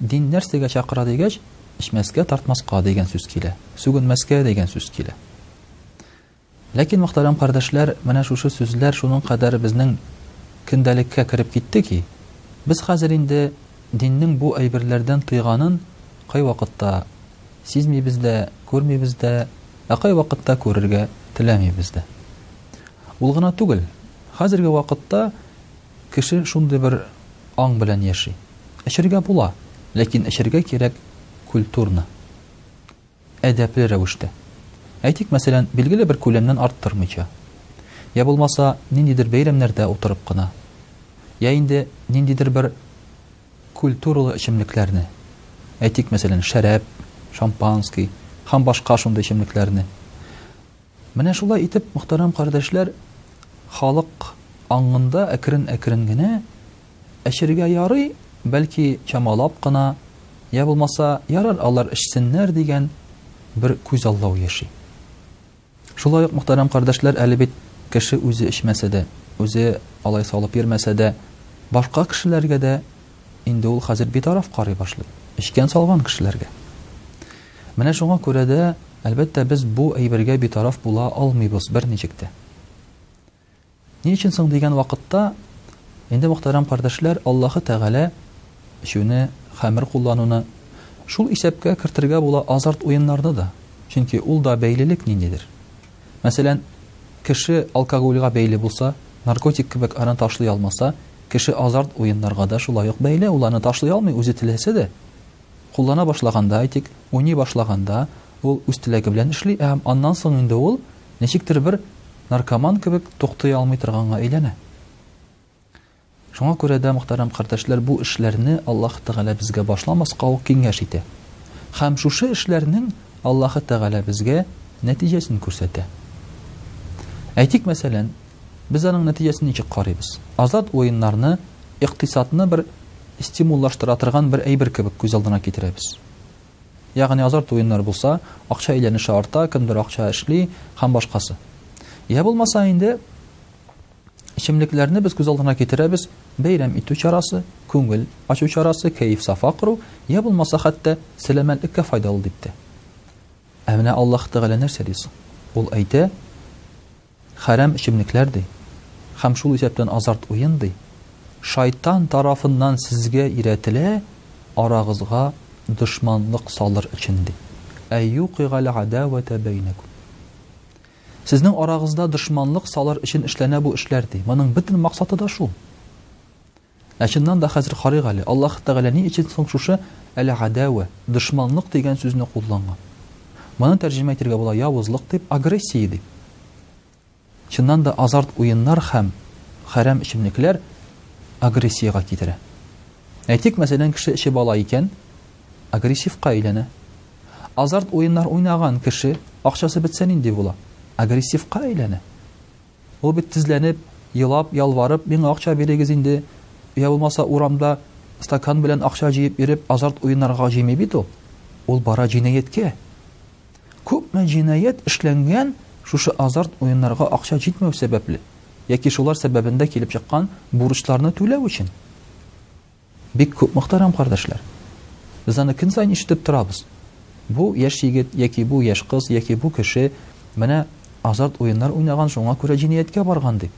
Дин нәрсәгә чакыра дигәч, эчмәскә, тартмаска дигән сүз килә, сүгенмәскә дигән сүз килә. Ләкин, мөхтәрәм кардәшләр, менә шушы сүзләр шуның кадәр безнең көндәлеккә кереп китте ки, без хәзер инде диннең бу әйберләрдән тыйганын кайвакытта сизмибез дә, күрмибез дә, ә кайвакытта күрергә теләмибез дә. Ул гына түгел, хәзерге вакытта Кеше шундый бер аң белән яши. Эчәргә була, ләкин эчәргә кирәк культурно, әдәпле рәвештә. Әйтик, мәсәлән, билгеле бер күләмнән арттырмыйча. Йә булмаса, ниндидер бәйрәмнәрдә утырып кына. Йә инде ниндидер бер культуралы эчемлекләрне, әйтик, мәсәлән, шәраб, шампанский һәм башка шундый эчемлекләрне. Менә шулай итеп, мөхтәрәм кардәшләр, халык аңында әкрен-әкрен генә эчергә ярый, бәлки чамалап кына, йә булмаса, ярар, алар эчсеннәр дигән бер күзаллау яши. Шулай ук, мөхтәрәм кардәшләр, әле бит кеше үзе эчмәсә дә, үзе алай салып йөрмәсә дә, башка кешеләргә дә Инде ул хәзер битараф карый башлый, эчкән салган кешеләргә. Менә шуңа күрә дә, әлбәттә, без бу әйбергә битараф була алмыйбыз берничек тә. Ни өчен соң дигән вакытта, инде, мөхтәрәм кардәшләр, Аллаһы Тәгалә эчүне, хәмер куллануны, шул исәпкә кертергә була азарт уеннарны да, чөнки ул да бәйлелек ниндидер. Мәсәлән, кеше алкогольгә бәйле булса, наркотик кебек аны ташлый алмаса, кеше азарт уеннарга да шулай ук бәйле, ул аны ташлый алмый, үзе теләсә дә. Куллана башлаганда, әйтик, уйный башлаганда, ул үз теләге белән эшли, ә аннан соң инде ул ничектер бер наркоман кебек туктый алмый торганга әйләнә. Шуңа күрә дә, мөхтәрәм кардәшләр, бу эшләрне Аллаһы Тәгалә безгә башламаска ук киңәш итә. Һәм шушы эшләрнең Аллаһы Тәгалә безгә нәтиҗәсен күрсәтә. Әйтик, мәсәлән, без аның нәтиҗәсен ничек карыйбыз? Азат уеннарны икътисадны бер стимуллаштыра торган бер әйбер кебек күз алдына китерәбез. Ягъни азарт уеннар булса, акча әйләнеше арта, кемдер акча эшли һәм башкасы. Йә булмаса инде, Эчемлекләрне без күз алдына китерәбез, бәйрәм итү чарасы, күңел ачу чарасы, кәеф-сафа кору, я булмаса хәтта сәламәтлеккә файдалы дип тә. Ә менә Аллаһ Тәгалә нәрсә ди соң? Ул әйтә, хәрам эчемлекләр ди, һәм шул исәптән азарт уен ди, шайтан тарафыннан сезгә өйрәтелә, арагызга дошманлык салыр өчен ди. Әйюкыйгаль гадәвәтә бәйнәкүм. Сезнең арагызда дошманлык салыр өчен эшләнә бу эшләр, ди. Моның бөтен максаты да шул. Ә чыннан да хәзер карыйк әле, Аллаһ Тәгалә ни өчен соң шушы әл-гадәвә, дошманлык дигән сүзне кулланган? Моны тәрҗемә итергә була явызлык дип, агрессия дип. Чыннан да азарт уеннар һәм хәрам эчемлекләр агрессиягә китерә. Әйтик, мәсәлән, кеше эчеп ала икән, агрессивка әйләнә. Азарт уеннар уйнаган кеше акчасы бетсә нинди була? Агрессивка әйләнә. Ул бит тезләнеп, елап, ялварып, миңа акча бирегез инде, я булмаса урамда стакан белән акча җыеп йөреп азарт уеннарга җыймый бит ул. Ул бара җинаятькә. Күпме җинаять эшләнгән шушы азарт уеннарга акча җитмәү сәбәпле, яки шулар сәбәбендә килеп чыккан бурычларны түләү өчен. Бик күп мөхтәрәм кардәшләр. Без аны көн саен ишетеп торабыз. Бу яшь егет яки бу яшь кыз яки бу кеше менә азарт уеннар уйнаган, шуңа күрә җинаятькә барган, дип.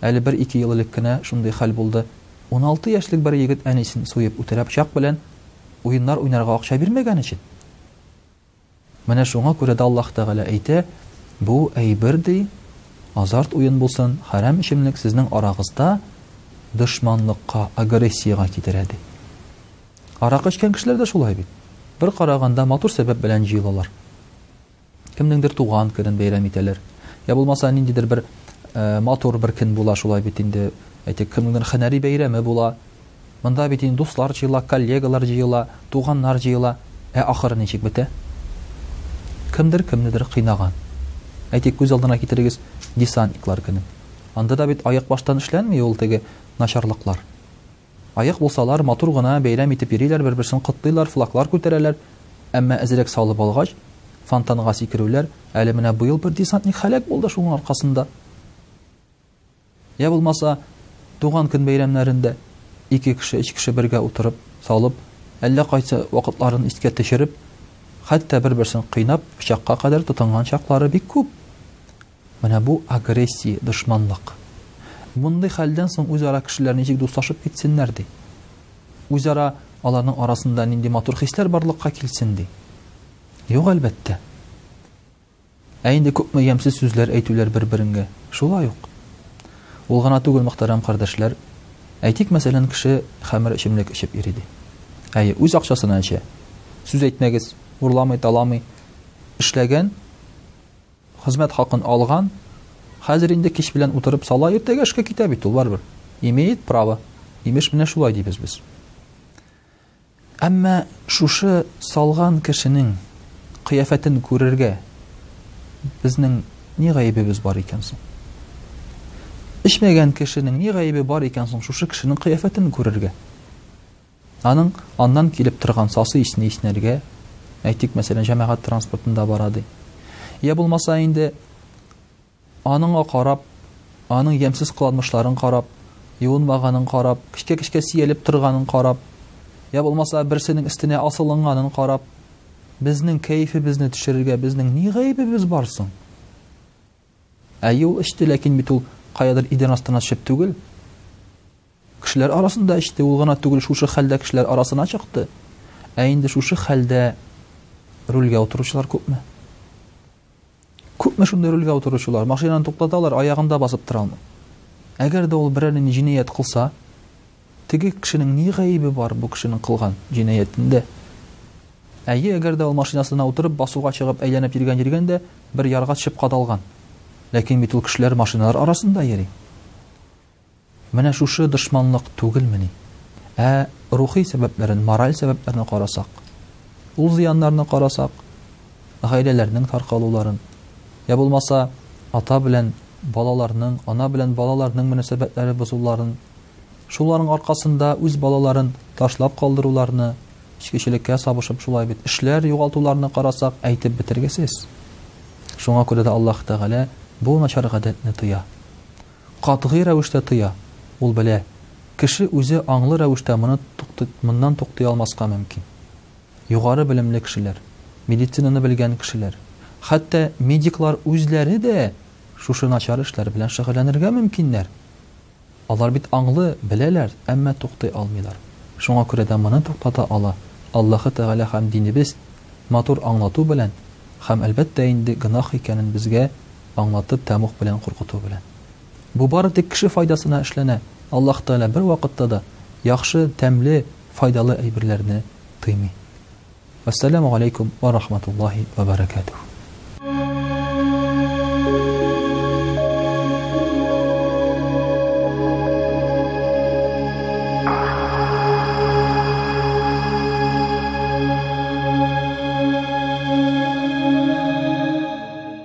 Әле бер-ике ел элек кенә шундый хәл булды. Уналты яшьлек бер егет әнисен суеп үтерә пычак белән, уеннар уйнарга акча бирмәгән өчен. Менә шуңа күрә дә Аллаһ Тәгалә әйтә, Бу әйбер, ди, азарт уен булсын, хәрам эчемлек сезнең арагызда дошманлыкка, агрессиягә китерә, ди. Аракы эчкән кешеләр дә шулай бит. Бер караганда, матур сәбәп белән җыелалар. Кемнеңдер туган көнен бәйрәм итәләр. Йә булмаса, ниндидер бер матур бер көн була шулай бит инде. Әйтик, кемнеңдер һөнәри бәйрәме була. Монда бит инде дуслар җыела, коллегалар җыела, туганнар җыела. Ә ахыры ничек бетә? Кемдер кемнедер кыйнаган. Әйтик, күз алдына китерегез десантниклар көнен. Анда да бит аяк баштан эшләнми ул теге начарлыклар. Аяк булсалар, матур гына бәйрәм итеп йөриләр, бер-берсен котлыйлар, флаглар күтәрәләр. Әмма әзрәк салып алгач, фонтанга сикерүләр, әле менә быел бер десантник һәлак булды шуның аркасында. Йә булмаса, туган көн бәйрәмнәрендә ике кеше, өч кеше бергә утырып, салып, әллә кайсы вакытларын искә төшереп, хәтта бер-берсен кыйнап, пычакка кадәр тотынган чаклары бик күп. Менә бу агрессия, дошманлык. Мондый хәлдән соң үзара кешеләр ничек дуслашып китсеннәр, ди? Үзара аларның арасында нинди матур хисләр барлыкка килсен, ди? Юк, әлбәттә. Ә инде күпме ямьсез сүзләр әйтүләр бер-береңгә. Шулай ук. Ул гына түгел, мөхтәрәм кардәшләр, әйтик, мәсәлән, кеше хәмер эчемлек эчеп йөри ди. Әйе, үз акчасына эчә. Сүз әйтмәгез, урламый, таламый. Эшләгән, хезмәт хакын алган, хәзер инде кич белән утырып сала, иртәгә эшкә китә бит ул, барыбер. Имеет право. Имеш, менә шулай дибез без. Әмма шушы салган кешенең кыяфәтен күрергә безнең ни гаебебез бар икән соң? Эчмәгән кешенең ни гаебе бар икән соң шушы кешенең кыяфәтен күрергә? Аның аннан килеп торган сасы исне иснәргә, әйтик, мәсәлән, җәмәгать транспортында бара ди. Я булмаса инде Аныңа карап, аның ямьсез кыланмышларын карап, юынмаганын карап, кечкә-кечкә сөялеп торганын карап, йә булмаса, берсенең өстенә асылынганын карап, безнең кәефебезне төшерергә безнең ни гаебебез бар соң? Әйе, ул эчте, ләкин бит ул каядыр идән астына төшеп түгел. Кешеләр арасында эчте, ул гына түгел, шушы хәлдә кешеләр арасына чыкты. Ә инде шушы хәлдә рульгә утыручылар күпме? Күпме шундый рульгә утыручылар? Машинаны туктаталар, аягында басып тора алмый. Әгәр дә ул берәр нинди җинаять кылса, теге кешенең ни гаебе бар бу кешенең кылган җинаятендә? Әйе, әгәр дә ул машинасына утырып, басуга чыгып, әйләнеп йөргән-йөргән дә, бер ярга төшеп кадалган. Ләкин бит ул кешеләр машиналар арасында йөри. Менә шушы дошманлык түгелмени? Ә рухи сәбәпләрен, мораль сәбәпләрне карасак, ул зыяннарны карасак, гаиләләрнең таркалуларын, йә булмаса, ата белән балаларның, ана белән балаларның мөнәсәбәтләре бозуларын, шуларның аркасында үз балаларын ташлап калдыруларны, эчкечелеккә сабышып шулай бит, эшләр югалтуларны карасак, әйтеп бетергесез. Шуңа күрә дә Аллаһ Тәгалә бу начар гадәтне тыя. Катгый рәвештә тыя. Ул белә, кеше үзе аңлы рәвештә моны тукты моннан туктый алмаска мөмкин. Югары белемле кешеләр, медицинаны белгән кешеләр, хәтта медиклар үзләре дә шушы начар эшләр белән шөгыльләнергә мөмкиннәр. Алар бит аңлы, беләләр, әмма туктый алмыйлар. Шуңа күрә дә моны туктата ала Аллаһы Тәгалә һәм динебез, матур аңлату белән, һәм, әлбәттә инде, гөнаһ икәнен безгә Аңлатып, тәмуг белән куркыту белән. Бу бары тик кеше файдасына эшләнә. Аллаһ Тәгалә бервакытта да яхшы, тәмле, файдалы әйберләрне тыймый. Вәссәламү галәйкүм вә рахматуллаһи вә бәрәкәтүһү.